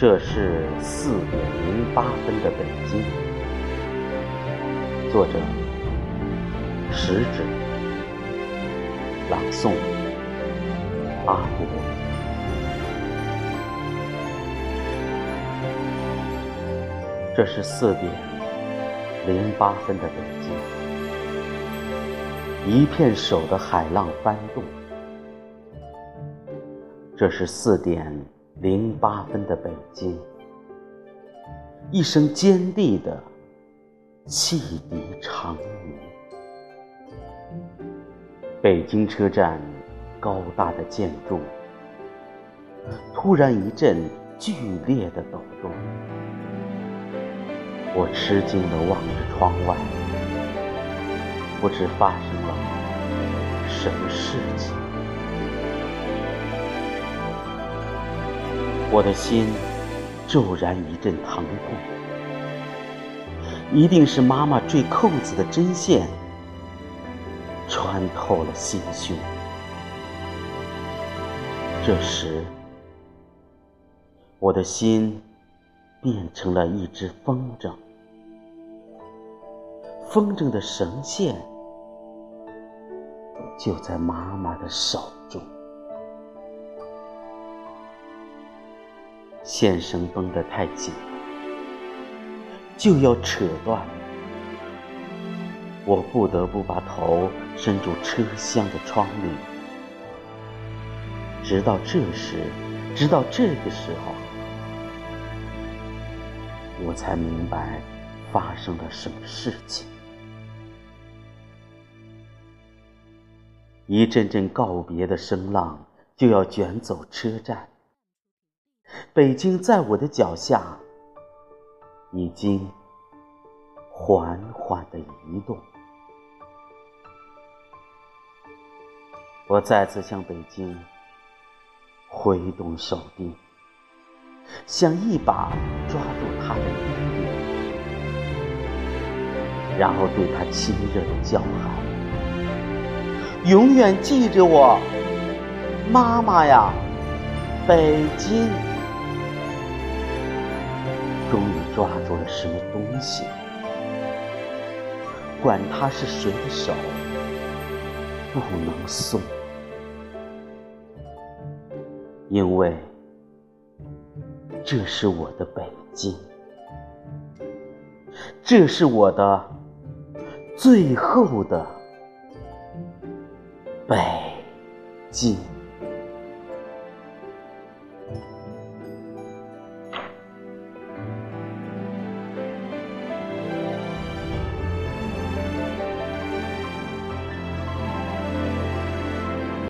这是四点零八分的北京。作者：食指。朗诵：阿国。这是四点零八分的北京，一片手的海浪翻动。这是四点零八分的北京，一声尖利的汽笛长鸣。北京车站高大的建筑突然一阵剧烈的抖动，我吃惊地望着窗外，不知发生了什么事情。我的心骤然一阵疼痛，一定是妈妈坠扣子的针线穿透了心胸。这时，我的心变成了一只风筝，风筝的绳线就在妈妈的手中。线绳绷得太紧，就要扯断。我不得不把头伸入车厢的窗里。直到这时，直到这个时候，我才明白发生了什么事情。一阵阵告别的声浪就要卷走车站。北京在我的脚下，已经缓缓的移动。我再次向北京挥动手臂，想一把抓住他的衣领，然后对他亲热的叫喊：“永远记着我，妈妈呀，北京！”终于抓住了什么东西，管他是谁的手，不能松，因为这是我的北京，这是我的最后的北京。